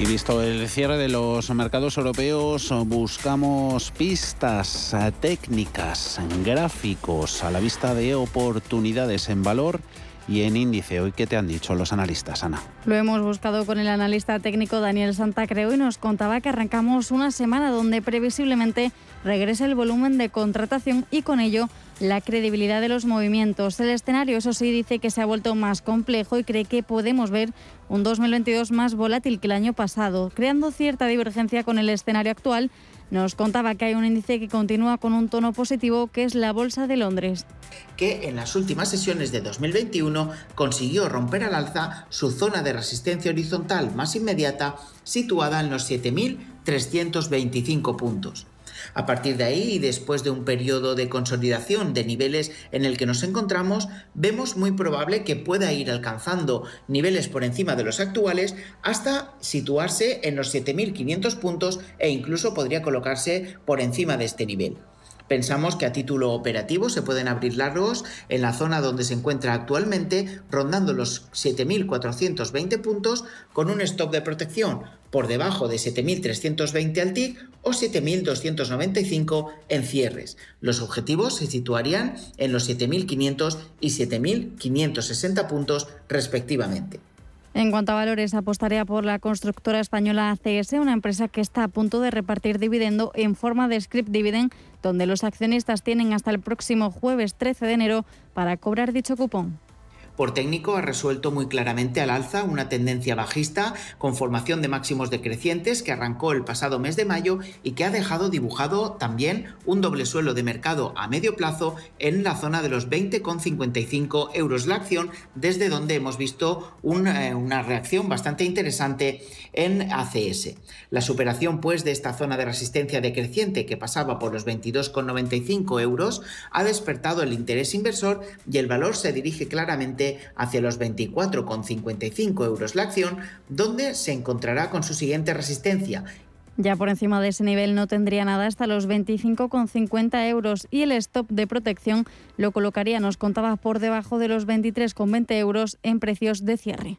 Y visto el cierre de los mercados europeos, buscamos pistas técnicas, gráficos a la vista de oportunidades en valor y en índice. Hoy, ¿qué te han dicho los analistas, Ana? Lo hemos buscado con el analista técnico Daniel Santacreo y nos contaba que arrancamos una semana donde previsiblemente regresa el volumen de contratación y con ello la credibilidad de los movimientos. El escenario, eso sí, dice que se ha vuelto más complejo y cree que podemos ver un 2022 más volátil que el año pasado, creando cierta divergencia con el escenario actual. Nos contaba que hay un índice que continúa con un tono positivo, que es la Bolsa de Londres. Que en las últimas sesiones de 2021 consiguió romper al alza su zona de resistencia horizontal más inmediata, situada en los 7.325 puntos. A partir de ahí, y después de un periodo de consolidación de niveles en el que nos encontramos, vemos muy probable que pueda ir alcanzando niveles por encima de los actuales hasta situarse en los 7.500 puntos e incluso podría colocarse por encima de este nivel. Pensamos que a título operativo se pueden abrir largos en la zona donde se encuentra actualmente, rondando los 7.420 puntos con un stop de protección por debajo de 7.320 al TIC o 7.295 en cierres. Los objetivos se situarían en los 7.500 y 7.560 puntos respectivamente. En cuanto a valores, apostaría por la constructora española ACS, una empresa que está a punto de repartir dividendo en forma de script dividend, donde los accionistas tienen hasta el próximo jueves 13 de enero para cobrar dicho cupón por técnico ha resuelto muy claramente al alza una tendencia bajista con formación de máximos decrecientes que arrancó el pasado mes de mayo y que ha dejado dibujado también un doble suelo de mercado a medio plazo en la zona de los 20,55 euros la acción, desde donde hemos visto eh, una reacción bastante interesante en ACS. La superación pues de esta zona de resistencia decreciente que pasaba por los 22,95 euros ha despertado el interés inversor y el valor se dirige claramente hacia los 24,55 euros la acción, donde se encontrará con su siguiente resistencia ya por encima de ese nivel no tendría nada hasta los 25,50 euros y el stop de protección lo colocaría, nos contaba, por debajo de los 23,20 euros en precios de cierre.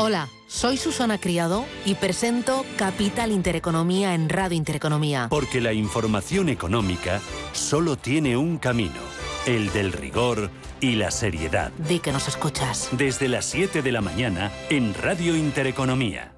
Hola, soy Susana Criado y presento Capital Intereconomía en Radio Intereconomía. Porque la información económica solo tiene un camino, el del rigor y la seriedad. Di que nos escuchas. Desde las 7 de la mañana en Radio Intereconomía.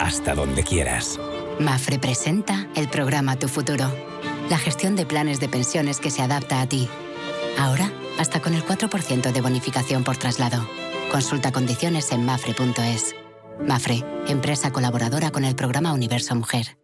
Hasta donde quieras. Mafre presenta el programa Tu Futuro, la gestión de planes de pensiones que se adapta a ti. Ahora, hasta con el 4% de bonificación por traslado. Consulta condiciones en mafre.es. Mafre, empresa colaboradora con el programa Universo Mujer.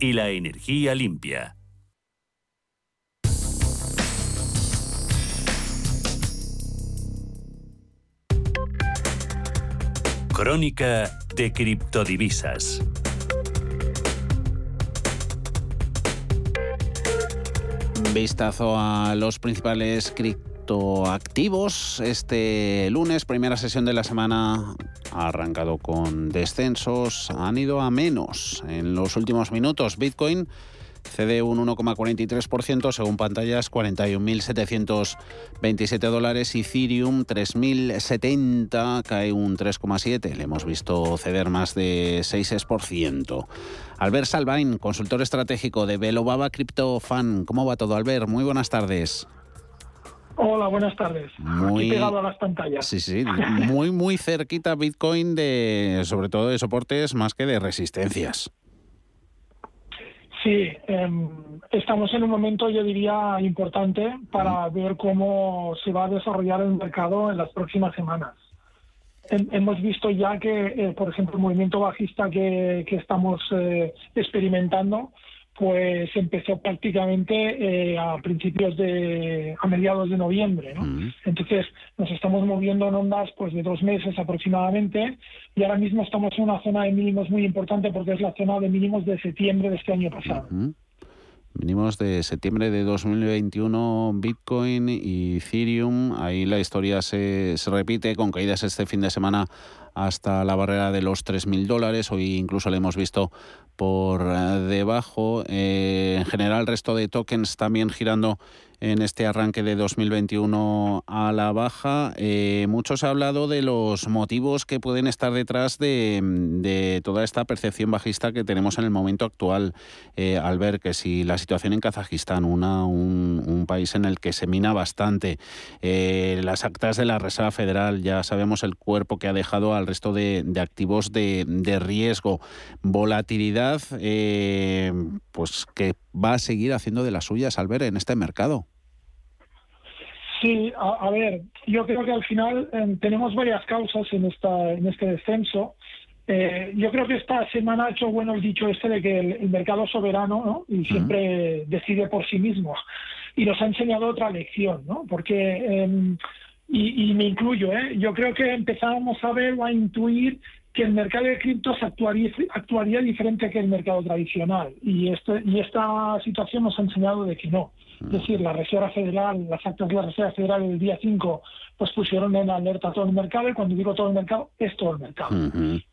y la energía limpia. Crónica de criptodivisas. Vistazo a los principales criptoactivos. Este lunes, primera sesión de la semana, ha arrancado con descensos, han ido a menos en los últimos minutos. Bitcoin cede un 1,43% según pantallas 41.727 dólares, Ethereum 3.070 cae un 3,7, le hemos visto ceder más de 6%. Albert Salvain, consultor estratégico de Velobaba Crypto Fan, ¿cómo va todo Albert? Muy buenas tardes. Hola, buenas tardes. Muy pegado a las pantallas. Sí, sí, muy muy cerquita Bitcoin de sobre todo de soportes más que de resistencias. Sí, em, estamos en un momento, yo diría, importante para ver cómo se va a desarrollar el mercado en las próximas semanas. hemos visto ya que, eh, por ejemplo, el movimiento bajista que, estamos eh, experimentando pues empezó prácticamente eh, a principios de, a mediados de noviembre, ¿no? Entonces nos estamos moviendo en ondas pues de dos meses aproximadamente y ahora mismo estamos en una zona de mínimos muy importante porque es la zona de mínimos de septiembre de este año pasado. Mínimos de septiembre de 2021, Bitcoin y Ethereum. Ahí la historia se, se repite con caídas este fin de semana hasta la barrera de los 3.000 dólares. Hoy incluso le hemos visto por eh, debajo. Eh, en general, el resto de tokens también girando en este arranque de 2021 a la baja. Eh, mucho se ha hablado de los motivos que pueden estar detrás de, toda esta percepción bajista que tenemos en el momento actual, eh, al ver que si la situación en Kazajistán, una, un, país en el que se mina bastante, eh, las actas de la Reserva Federal, ya sabemos el cuerpo que ha dejado al resto de, activos de, de, riesgo, volatilidad, pues que va a seguir haciendo de las suyas al ver en este mercado. Sí, a, ver, yo creo que al final em, tenemos varias causas en, esta, en este descenso. Eh, yo creo que esta semana ha hecho bueno el dicho este de que el, mercado soberano ¿no? y siempre decide por sí mismo. Y nos ha enseñado otra lección, ¿no? Porque, em, y, me incluyo, ¿eh? yo creo que empezábamos a ver o a intuir que el mercado de criptos actuaría, diferente que el mercado tradicional. Y, este, y esta situación nos ha enseñado de que no. Es decir, la Reserva Federal, las actas de la Reserva Federal del día 5 pues pusieron en alerta todo el mercado y cuando digo todo el mercado es todo el mercado.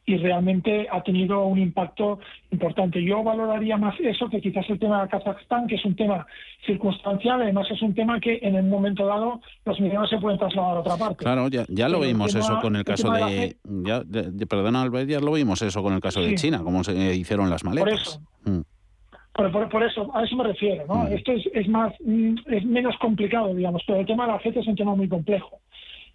Y realmente ha tenido un impacto importante. Yo valoraría más eso que quizás el tema de Kazajstán, que es un tema circunstancial, además es un tema que en un momento dado los millones se pueden trasladar a otra parte. Claro, ya, ya lo vimos eso con el caso de, ya, perdona Albert, ya lo vimos eso con el caso de China, como se hicieron las maletas. Mm. Por eso. a eso me refiero, ¿no? Esto es, es más, mm, es menos complicado, digamos, pero el tema de la FED es un tema muy complejo.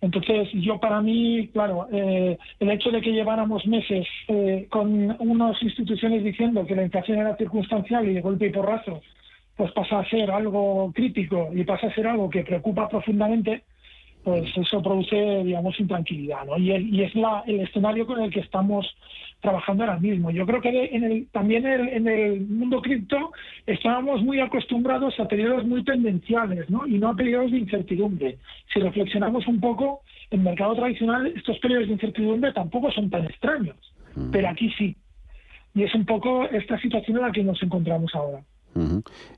Entonces, yo para mí, claro, eh, el hecho de que lleváramos meses eh, con unas instituciones diciendo que la inflación era circunstancial y de golpe y porrazo, pues pasa a ser algo crítico y pasa a ser algo que preocupa profundamente, pues eso produce, digamos, intranquilidad, ¿no? Y, y es la, el escenario con el que estamos trabajando ahora mismo. Yo creo que en el, también en el, mundo cripto estábamos muy acostumbrados a periodos muy tendenciales, ¿no? Y no a periodos de incertidumbre. Si reflexionamos un poco, en el mercado tradicional estos periodos de incertidumbre tampoco son tan extraños, mm. pero aquí sí. Y es un poco esta situación en la que nos encontramos ahora.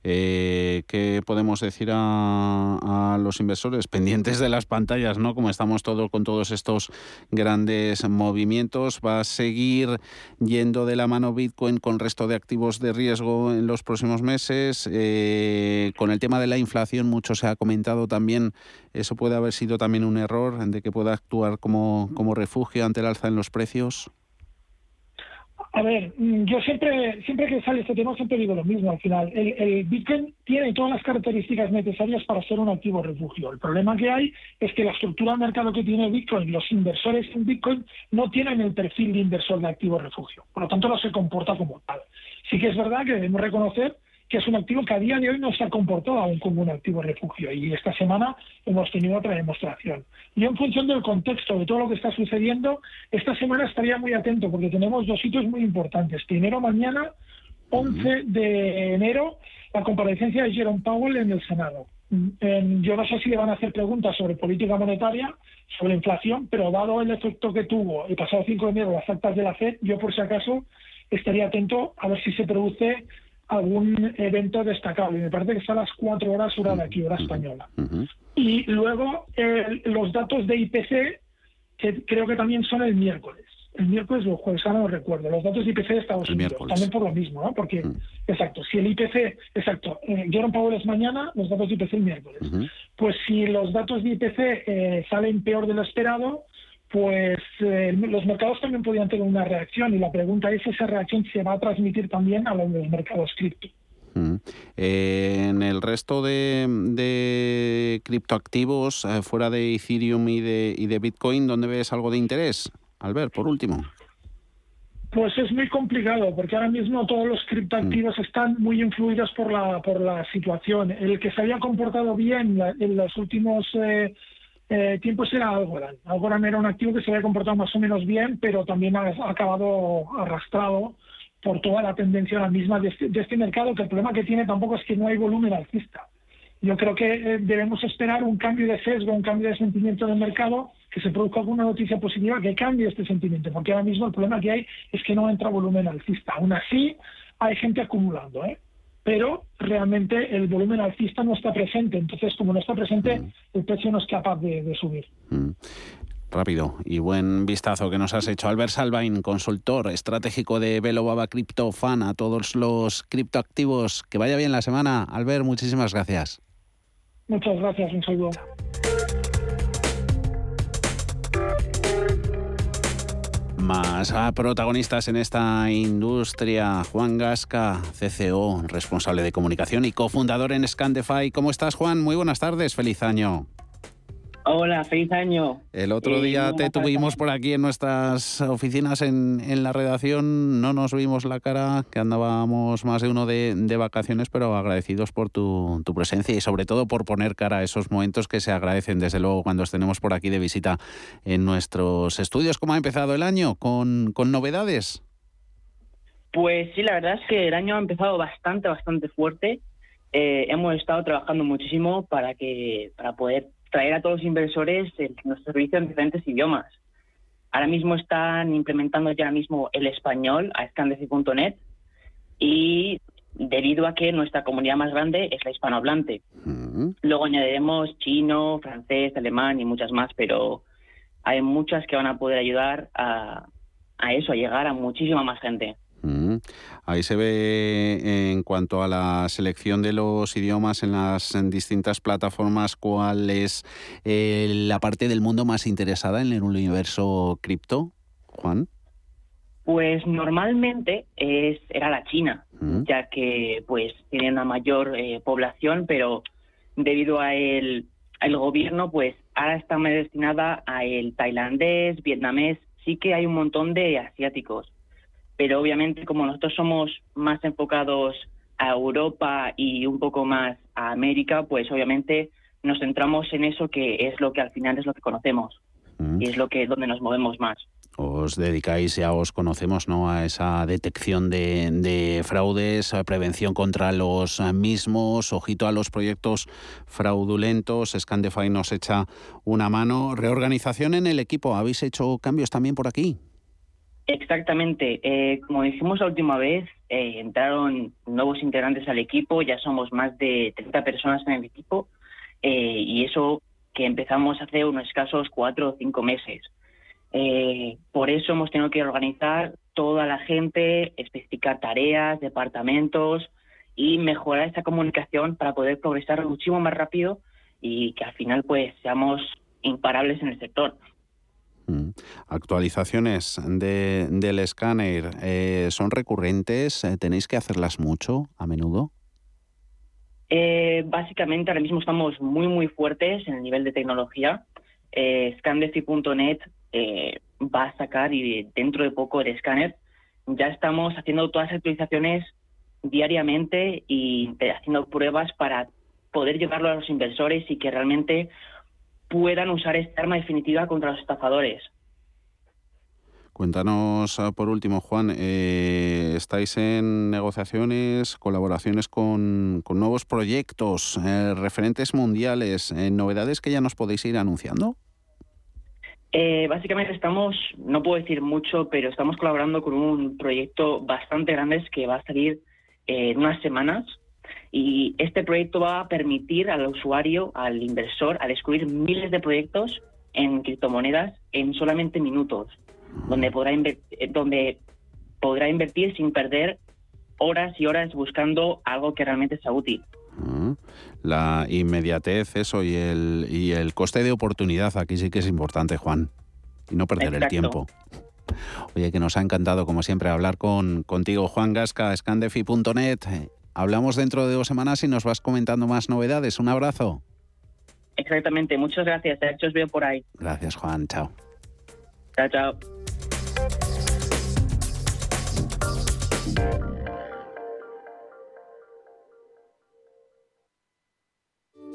Eh, ¿Qué podemos decir a, los inversores pendientes de las pantallas, no? Como estamos todos con todos estos grandes movimientos, va a seguir yendo de la mano Bitcoin con resto de activos de riesgo en los próximos meses. Eh, con el tema de la inflación, mucho se ha comentado también. Eso puede haber sido también un error de que pueda actuar como, como refugio ante el alza en los precios. A ver, mm, yo siempre, siempre que sale este tema, siempre digo lo mismo al final. El, Bitcoin tiene todas las características necesarias para ser un activo refugio. El problema que hay es que la estructura de mercado que tiene Bitcoin, los inversores en Bitcoin, no tienen el perfil de inversor de activo refugio. Por lo tanto, no se comporta como tal. Sí que es verdad que debemos reconocer que es un activo que a día de hoy no se ha comportado aún como un activo refugio y esta semana hemos tenido otra demostración. Y en función del contexto de todo lo que está sucediendo, esta semana estaría muy atento porque tenemos dos sitios muy importantes. Primero, mañana, 11 de enero, la comparecencia de Jerome Powell en el Senado. Yo no sé si le van a hacer preguntas sobre política monetaria, sobre inflación, pero dado el efecto que tuvo el pasado 5 de enero las actas de la FED, yo por si acaso estaría atento a ver si se produce algún evento destacable. Me parece que está a las cuatro horas hora de aquí, hora española. Y luego los datos de IPC, que creo que también son el miércoles. El miércoles o jueves, ahora no recuerdo. Los datos de IPC de Estados Unidos. También por lo mismo, ¿no? Porque, exacto, si el IPC, exacto, eh, Jerome Powell es mañana, los datos de IPC el miércoles. Pues si los datos de IPC eh, salen peor de lo esperado, pues eh, los mercados también podrían tener una reacción y la pregunta es si esa reacción se va a transmitir también a los mercados cripto. Mm. Eh, en el resto de, criptoactivos, eh, fuera de Ethereum y de, y de Bitcoin, ¿dónde ves algo de interés? Albert, por último. Pues es muy complicado porque ahora mismo todos los criptoactivos mm. están muy influidos por la por la situación. El que se había comportado bien en los últimos eh, tiempos era Algorand. Algorand era un activo que se había comportado más o menos bien, pero también ha, acabado arrastrado por toda la tendencia la misma este, de este, mercado, que el problema que tiene tampoco es que no hay volumen alcista. Yo creo que eh, debemos esperar un cambio de sesgo, un cambio de sentimiento del mercado, que se produzca alguna noticia positiva que cambie este sentimiento, porque ahora mismo el problema que hay es que no entra volumen alcista. Aún así, hay gente acumulando, ¿eh? Pero realmente el volumen alcista no está presente. Entonces, como no está presente, mm. el precio no es capaz de, subir. Mm. Rápido y buen vistazo que nos has hecho. Albert Salvain, consultor estratégico de Velo Baba Crypto Fan, a todos los criptoactivos. Que vaya bien la semana. Albert, muchísimas gracias. Muchas gracias, un saludo. Más protagonistas en esta industria. Juan Gasca, CCO, responsable de comunicación y cofundador en Scandify. ¿Cómo estás, Juan? Muy buenas tardes. Feliz año. Hola, feliz año. El otro eh, día te tuvimos por aquí en nuestras oficinas en, en, la redacción, no nos vimos la cara, que andábamos más de uno de, de vacaciones, pero agradecidos por tu, tu, presencia y sobre todo por poner cara a esos momentos que se agradecen desde luego cuando os tenemos por aquí de visita en nuestros estudios. ¿Cómo ha empezado el año? ¿Con, con novedades? Pues sí, la verdad es que el año ha empezado bastante, bastante fuerte. Eh, hemos estado trabajando muchísimo para que para poder traer a todos los inversores nuestro servicio en diferentes idiomas. Ahora mismo están implementando ya mismo el español a scandeci.net y debido a que nuestra comunidad más grande es la hispanohablante. Luego añadiremos chino, francés, alemán y muchas más, pero hay muchas que van a poder ayudar a, a eso, a llegar a muchísima más gente. Mm. Ahí se ve en cuanto a la selección de los idiomas en las distintas plataformas, cuál es eh, la parte del mundo más interesada en el universo cripto, Juan. Pues normalmente es, era la China, mm. ya que pues tiene una mayor eh, población, pero debido a el, al gobierno, pues ahora está más destinada a el tailandés, vietnamés, sí que hay un montón de asiáticos pero obviamente como nosotros somos más enfocados a Europa y un poco más a América, pues obviamente nos centramos en eso que es lo que al final es lo que conocemos mm. y es lo que donde nos movemos más. Os dedicáis, ya os conocemos, ¿no? a esa detección de, de fraudes, a prevención contra los mismos, ojito a los proyectos fraudulentos. Scandefy nos echa una mano. Reorganización en el equipo. ¿Habéis hecho cambios también por aquí? Exactamente. Eh, como dijimos la última vez, eh, entraron nuevos integrantes al equipo, ya somos más de 30 personas en el equipo eh, y eso que empezamos hace unos escasos cuatro o cinco meses. por eso hemos tenido que organizar toda la gente, especificar tareas, departamentos y mejorar esta comunicación para poder progresar muchísimo más rápido y que al final pues seamos imparables en el sector. Mm. Actualizaciones de, del escáner eh, son recurrentes, eh, tenéis que hacerlas mucho a menudo. Eh, básicamente ahora mismo estamos muy muy fuertes en el nivel de tecnología. Eh, Scandefi.net va a sacar y dentro de poco el escáner ya estamos haciendo todas las actualizaciones diariamente y haciendo pruebas para poder llevarlo a los inversores y que realmente puedan usar esta arma definitiva contra los estafadores. Cuéntanos ah, por último, Juan, eh, ¿estáis en negociaciones, colaboraciones con, nuevos proyectos, eh, referentes mundiales, eh, novedades que ya nos podéis ir anunciando? básicamente estamos, no puedo decir mucho, pero estamos colaborando con un proyecto bastante grande que va a salir en unas semanas y este proyecto va a permitir al usuario, al inversor, a descubrir miles de proyectos en criptomonedas en solamente minutos, donde podrá, eh, donde podrá invertir sin perder horas y horas buscando algo que realmente sea útil. Mm. La inmediatez, eso, y el, y el coste de oportunidad, aquí sí que es importante, Juan, y no perder el tiempo. Oye, que nos ha encantado, como siempre, hablar con, contigo, Juan Gasca, scandefi.net. Hablamos dentro de dos semanas y nos vas comentando más novedades. Un abrazo. Exactamente, muchas gracias. De hecho, os veo por ahí. Gracias, Juan. Chao. Chao, chao.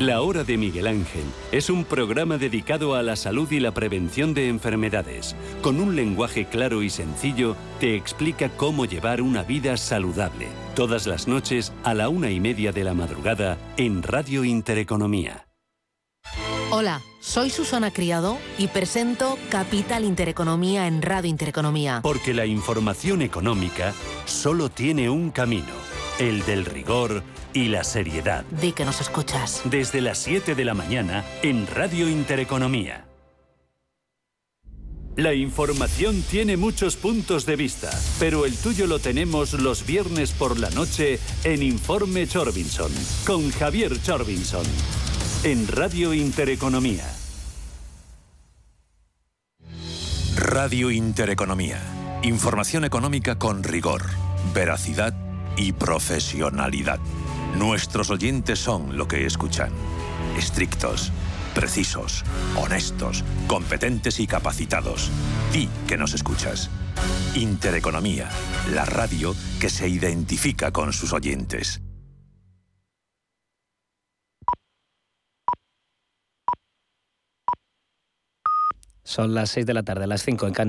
La Hora de Miguel Ángel es un programa dedicado a la salud y la prevención de enfermedades. Con un lenguaje claro y sencillo, te explica cómo llevar una vida saludable. Todas las noches a la una y media de la madrugada en Radio Intereconomía. Hola, soy Susana Criado y presento Capital Intereconomía en Radio Intereconomía. Porque la información económica solo tiene un camino el del rigor y la seriedad. Di que nos escuchas. Desde las 7 de la mañana en Radio Intereconomía. La información tiene muchos puntos de vista, pero el tuyo lo tenemos los viernes por la noche en Informe Chorbinson, con Javier Chorbinson, en Radio Intereconomía. Radio Intereconomía. Información económica con rigor, veracidad y profesionalidad. Nuestros oyentes son lo que escuchan. Estrictos, precisos, honestos, competentes y capacitados. Di que nos escuchas. Intereconomía, la radio que se identifica con sus oyentes. Son las 6 de la tarde, las 5 en Canarias.